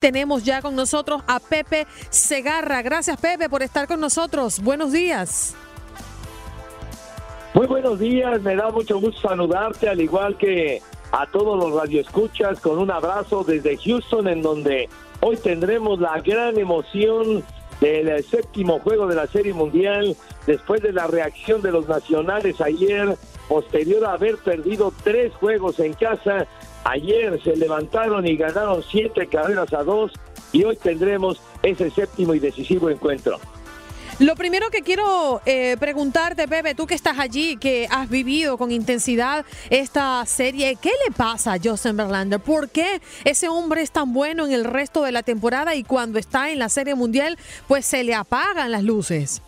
Tenemos ya con nosotros a Pepe Segarra. Gracias Pepe por estar con nosotros. Buenos días. Muy buenos días, me da mucho gusto saludarte, al igual que a todos los radioescuchas, con un abrazo desde Houston, en donde hoy tendremos la gran emoción del séptimo juego de la Serie Mundial, después de la reacción de los nacionales ayer, posterior a haber perdido tres juegos en casa Ayer se levantaron y ganaron siete carreras a dos y hoy tendremos ese séptimo y decisivo encuentro. Lo primero que quiero eh, preguntarte, Pepe, tú que estás allí, que has vivido con intensidad esta serie, ¿qué le pasa a Justin Verlander? ¿Por qué ese hombre es tan bueno en el resto de la temporada y cuando está en la serie mundial, pues se le apagan las luces?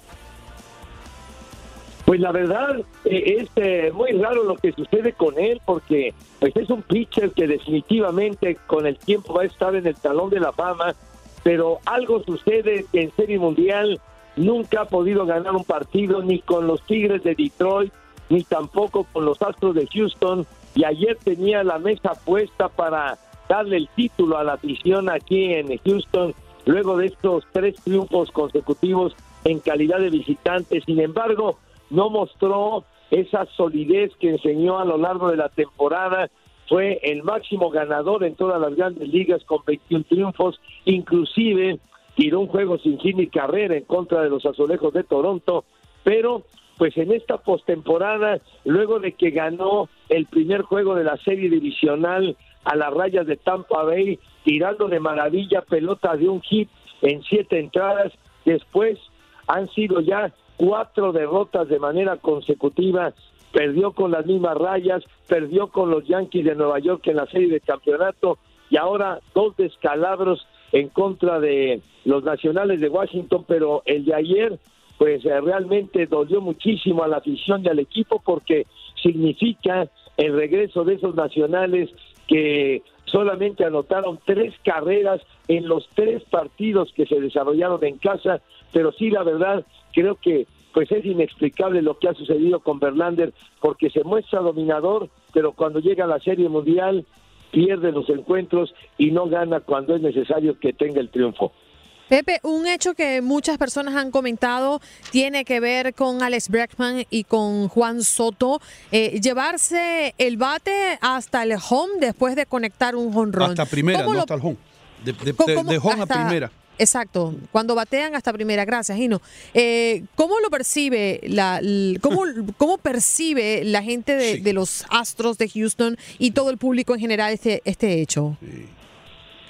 Pues la verdad eh, es eh, muy raro lo que sucede con él porque pues es un pitcher que definitivamente con el tiempo va a estar en el talón de la fama, pero algo sucede en Serie Mundial nunca ha podido ganar un partido ni con los Tigres de Detroit ni tampoco con los Astros de Houston y ayer tenía la mesa puesta para darle el título a la afición aquí en Houston luego de estos tres triunfos consecutivos en calidad de visitante. Sin embargo, no mostró esa solidez que enseñó a lo largo de la temporada. Fue el máximo ganador en todas las grandes ligas con 21 triunfos, inclusive tiró un juego sin fin ni carrera en contra de los azulejos de Toronto, pero pues en esta postemporada, luego de que ganó el primer juego de la serie divisional a las rayas de Tampa Bay, tirando de maravilla pelota de un hit en siete entradas, después han sido ya cuatro derrotas de manera consecutiva, perdió con las mismas rayas, perdió con los Yankees de Nueva York en la serie de campeonato y ahora dos descalabros en contra de los nacionales de Washington, pero el de ayer pues eh, realmente dolió muchísimo a la afición y al equipo porque significa el regreso de esos nacionales que solamente anotaron tres carreras en los tres partidos que se desarrollaron en casa, pero sí la verdad creo que pues es inexplicable lo que ha sucedido con Berlander porque se muestra dominador, pero cuando llega a la Serie Mundial pierde los encuentros y no gana cuando es necesario que tenga el triunfo. Pepe, un hecho que muchas personas han comentado tiene que ver con Alex Breckman y con Juan Soto. Eh, llevarse el bate hasta el home después de conectar un honrón. Hasta primera, no hasta el home. De, home a primera. Exacto, cuando batean hasta primera. Gracias, Gino. Eh, ¿Cómo lo percibe la, cómo, cómo percibe la gente de, los Astros de Houston y todo el público en general este, este hecho?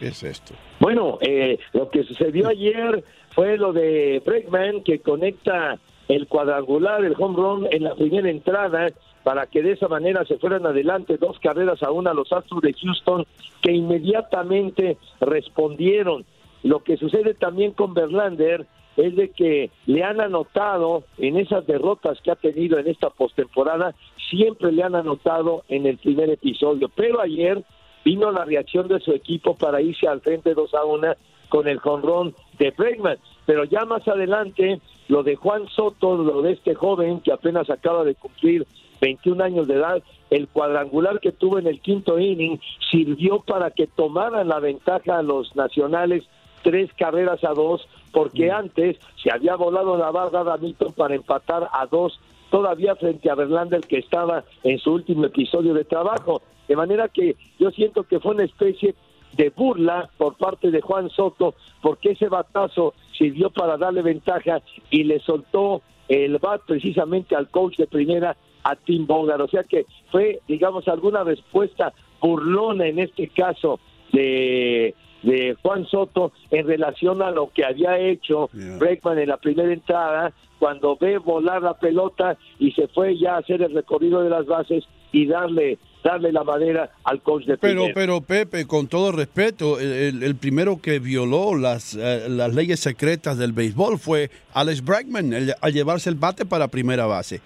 ¿Qué es esto? Bueno, eh, lo que sucedió ayer fue lo de Bregman que conecta el cuadrangular, el home run en la primera entrada para que de esa manera se fueran adelante dos carreras a una los Astros de Houston que inmediatamente respondieron lo que sucede también con Berlander es de que le han anotado en esas derrotas que ha tenido en esta postemporada, siempre le han anotado en el primer episodio, pero ayer vino la reacción de su equipo para irse al frente 2 a 1 con el jonrón de Bregman, pero ya más adelante lo de Juan Soto, lo de este joven que apenas acaba de cumplir 21 años de edad, el cuadrangular que tuvo en el quinto inning sirvió para que tomaran la ventaja a los nacionales tres carreras a dos, porque mm. antes se había volado la barra de Hamilton para empatar a dos todavía frente a Verlander que estaba en su último episodio de trabajo. De manera que yo siento que fue una especie de burla por parte de Juan Soto, porque ese batazo sirvió para darle ventaja y le soltó el bat precisamente al coach de primera, a Tim Bogart. O sea que fue, digamos, alguna respuesta burlona en este caso de de Juan Soto en relación a lo que había hecho Breckman en la primera entrada, cuando ve volar la pelota y se fue ya a hacer el recorrido de las bases y darle darle la madera al coach de pero pero Pepe con todo respeto el, primero que violó las, eh, las leyes secretas del béisbol fue Alex Bregman al llevarse el bate para primera base.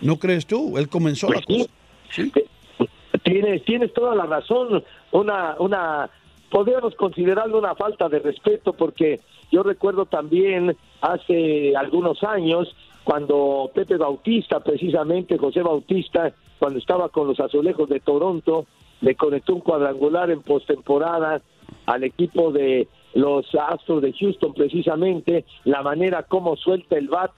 No crees tú él comenzó la pues cosa. Tienes tienes toda la razón. Una una podríamos considerarlo una falta de respeto porque yo recuerdo también hace algunos años cuando Pepe Bautista, precisamente José Bautista, cuando estaba con los azulejos de Toronto, le conectó un cuadrangular en postemporada al equipo de los Astros de Houston precisamente, la manera como suelta el bat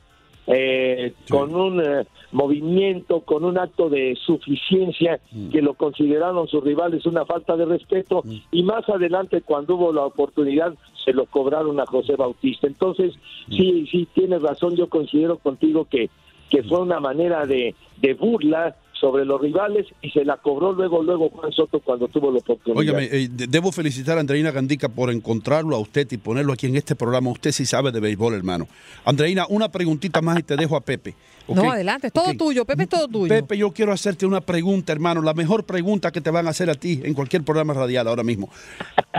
eh, con un eh, movimiento, con un acto de suficiencia Mm. que lo consideraron sus rivales una falta de respeto Mm. y más adelante cuando hubo la oportunidad se lo cobraron a José Bautista. Entonces, Mm. sí, sí, tienes razón, yo considero contigo que, que fue una manera de, de burla sobre los rivales y se la cobró luego, luego Juan Soto cuando tuvo la oportunidad. Óigame, eh, de- debo felicitar a Andreina Gandica por encontrarlo a usted y ponerlo aquí en este programa. Usted sí sabe de béisbol, hermano. Andreina, una preguntita más y te dejo a Pepe. No, adelante, es todo tuyo, Pepe, es todo tuyo. Pepe, yo quiero hacerte una pregunta, hermano, la mejor pregunta que te van a hacer a ti en cualquier programa radial ahora mismo.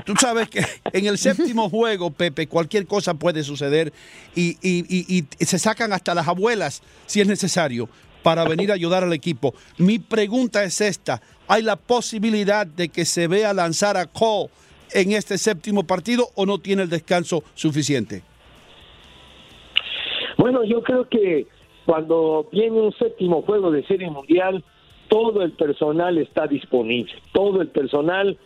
Tú sabes que en el séptimo juego, Pepe, cualquier cosa puede suceder y, y- y- y se sacan hasta las abuelas si es necesario para venir a ayudar al equipo. Mi pregunta es esta, ¿hay la posibilidad de que se vea lanzar a Cole en este séptimo partido o no tiene el descanso suficiente? Bueno, yo creo que cuando viene un séptimo juego de serie mundial, todo el personal está disponible, todo el personal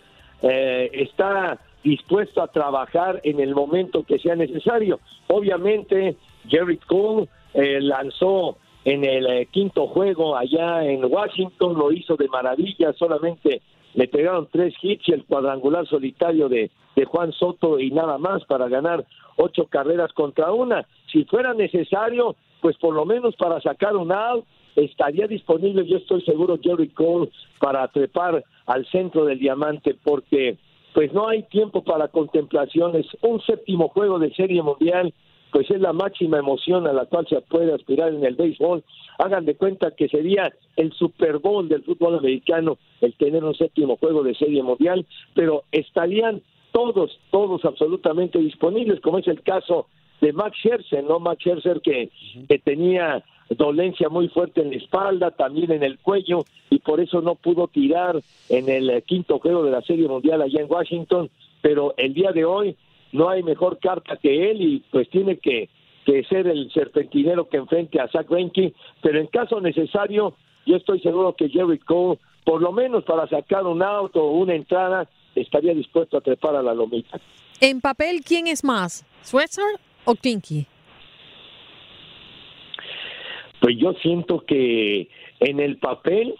eh, está dispuesto a trabajar en el momento que sea necesario. Obviamente, Jerry Cole eh, lanzó en el eh, quinto juego allá en Washington, lo hizo de maravilla, solamente le pegaron tres hits y el cuadrangular solitario de, de Juan Soto y nada más para ganar ocho carreras contra una. Si fuera necesario, pues por lo menos para sacar un out, estaría disponible, yo estoy seguro, Jerry Cole para trepar al centro del diamante, porque pues no hay tiempo para contemplaciones. Un séptimo juego de serie mundial, pues es la máxima emoción a la cual se puede aspirar en el béisbol. Hagan de cuenta que sería el Super Bowl del fútbol americano el tener un séptimo juego de serie mundial, pero estarían todos, todos absolutamente disponibles, como es el caso de Max Scherzer, ¿no? Max Scherzer que, que tenía dolencia muy fuerte en la espalda, también en el cuello, y por eso no pudo tirar en el eh, quinto juego de la Serie Mundial allá en Washington, pero el día de hoy no hay mejor carta que él y pues tiene que, que ser el serpentinero que enfrente a Zach Greinke, pero en caso necesario, yo estoy seguro que Jerry Cole, por lo menos para sacar un auto o una entrada, estaría dispuesto a trepar a la lomita. En papel, ¿quién es más? ¿Swetzer o Kinky? Pues yo siento que en el papel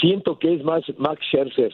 siento que es más Max Scherzer.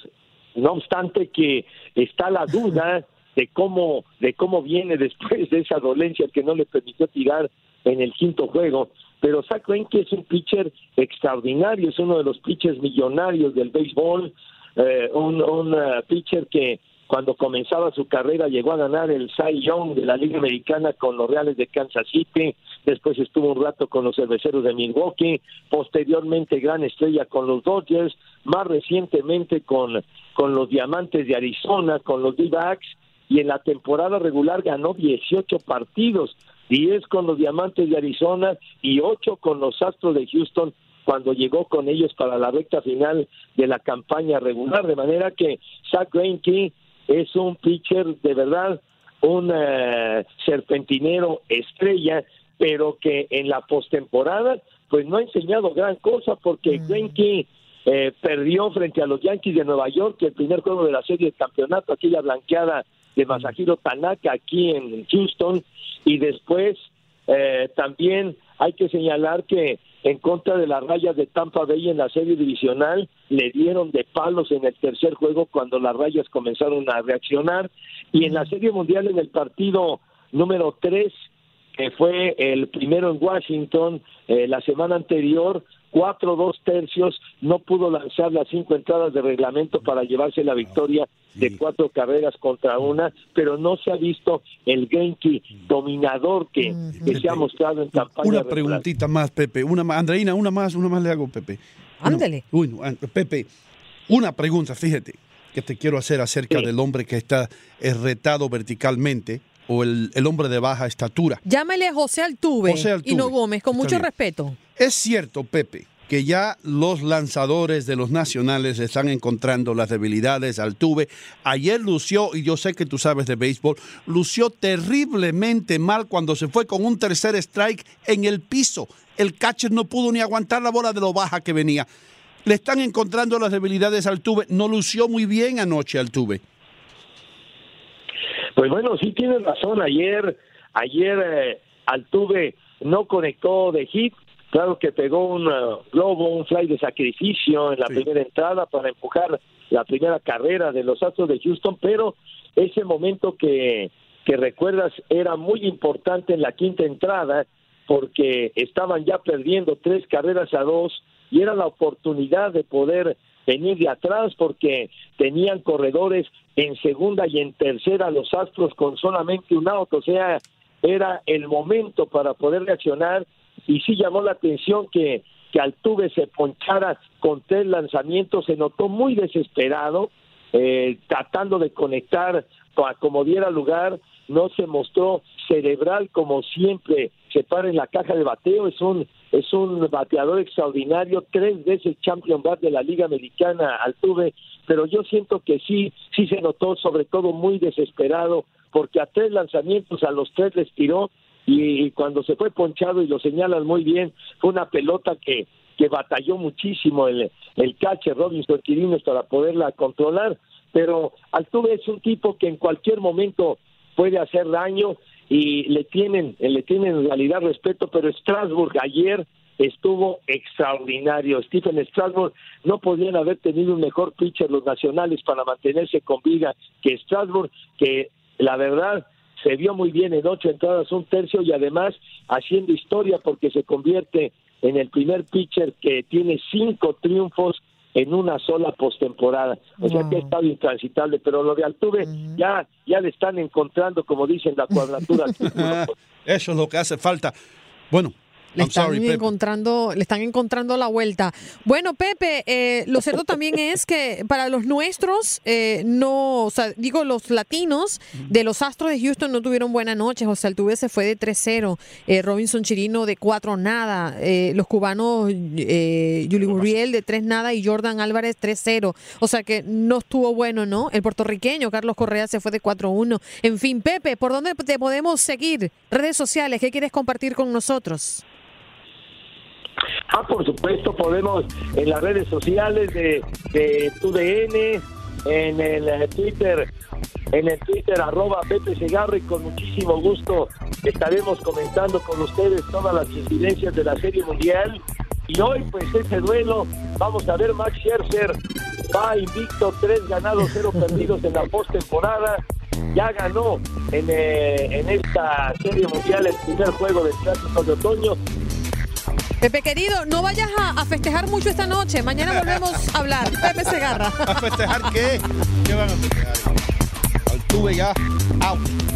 No obstante que está la duda de cómo de cómo viene después de esa dolencia que no le permitió tirar en el quinto juego, pero Zach Greinke es un pitcher extraordinario, es uno de los pitchers millonarios del béisbol, eh, un, uh, pitcher que cuando comenzaba su carrera llegó a ganar el Cy Young de la Liga Americana con los Reales de Kansas City, después estuvo un rato con los Cerveceros de Milwaukee, posteriormente gran estrella con los Dodgers, más recientemente con, con los Diamantes de Arizona, con los D-Backs, y en la temporada regular ganó 18 partidos, 10 con los Diamantes de Arizona y 8 con los Astros de Houston cuando llegó con ellos para la recta final de la campaña regular, de manera que Zach Greinke es un pitcher de verdad, un uh, serpentinero estrella, pero que en la postemporada pues no ha enseñado gran cosa porque mm. Greinke eh, perdió frente a los Yankees de Nueva York el primer juego de la serie de campeonato, aquella blanqueada de Masahiro Tanaka aquí en Houston. Y después eh, también hay que señalar que en contra de las rayas de Tampa Bay en la serie divisional le dieron de palos en el tercer juego cuando las rayas comenzaron a reaccionar. Y en la serie mundial en el partido número 3 que fue el primero en Washington eh, la semana anterior cuatro dos tercios no pudo lanzar las cinco entradas de reglamento para llevarse la victoria de cuatro carreras contra una, pero no se ha visto el Genki dominador que, que se ha mostrado en campaña. Una regular. preguntita más, Pepe. Una más. Andreina, una más, una más le hago, Pepe. Ándale. Uy, no, Pepe, una pregunta, fíjate, que te quiero hacer acerca Sí. del hombre que está eh, retado verticalmente o el, el hombre de baja estatura. Llámale a José Altuve, José Altuve. y no Gómez, con Está mucho bien. respeto. Es cierto, Pepe, que ya los lanzadores de los nacionales están encontrando las debilidades al Altuve. Ayer lució, y yo sé que tú sabes de béisbol, lució terriblemente mal cuando se fue con un tercer strike en el piso. El catcher no pudo ni aguantar la bola de lo baja que venía. Le están encontrando las debilidades al Altuve. No lució muy bien anoche Altuve. Pues bueno, sí tienes razón. Ayer, ayer eh, Altuve no conectó de hit. Claro que pegó un uh, globo, un fly de sacrificio en la primera entrada para empujar la primera carrera de los Astros de Houston, pero ese momento que, que recuerdas era muy importante en la quinta entrada porque estaban ya perdiendo tres carreras a dos y era la oportunidad de poder venir de atrás porque tenían corredores en segunda y en tercera los Astros con solamente un auto, o sea, era el momento para poder reaccionar y sí llamó la atención que, que Altuve se ponchara con tres lanzamientos, se notó muy desesperado, eh, tratando de conectar como diera lugar, no se mostró cerebral como siempre se para en la caja de bateo, es un es un bateador extraordinario, tres veces champion bat de la Liga Americana Altuve, pero yo siento que sí, sí se notó sobre todo muy desesperado, porque a tres lanzamientos a los tres les tiró y, cuando se fue ponchado y lo señalan muy bien, fue una pelota que, que batalló muchísimo el, el catcher Robinson Quirines para poderla controlar, pero Altuve es un tipo que en cualquier momento puede hacer daño y le tienen, le tienen en realidad respeto, pero Strasbourg ayer estuvo extraordinario. Stephen Strasbourg no podían haber tenido un mejor pitcher los nacionales para mantenerse con vida que Strasbourg, que la verdad se vio muy bien en ocho entradas, un tercio y además haciendo historia porque se convierte en el primer pitcher que tiene cinco triunfos en una sola postemporada. O sea que ha estado intransitable, pero lo de Altuve ya, ya le están encontrando, como dicen, la cuadratura. Eso es lo que hace falta. Bueno, le están encontrando, le están encontrando la vuelta. Bueno, Pepe, eh, lo cierto también es que para los nuestros, eh, no, o sea, digo, los latinos de los Astros de Houston no tuvieron buena noche. José Altuve se fue de 3-0, eh, Robinson Chirino de 4 nada, los cubanos eh, Juli Muriel de 3 nada y Jordan Álvarez 3-0. O sea que no estuvo bueno, ¿no? El puertorriqueño Carlos Correa se fue de 4-1. En fin, Pepe, ¿por dónde te podemos seguir? Redes sociales, ¿qué quieres compartir con nosotros? Ah, por supuesto, podemos en las redes sociales de, de TUDN, en el eh, Twitter, en el Twitter arroba Pepe Segarra y con muchísimo gusto estaremos comentando con ustedes todas las incidencias de la Serie Mundial. Y hoy, pues, ese duelo, vamos a ver, Max Scherzer va invicto, tres ganados, cero perdidos en la postemporada. Ya ganó en, eh, en esta Serie Mundial el primer juego del Clásico de Otoño Pepe querido, no vayas a, festejar mucho esta noche. Mañana volvemos a hablar. Pepe Segarra. ¿A festejar qué? ¿Qué van a festejar? Altuve ya. Out.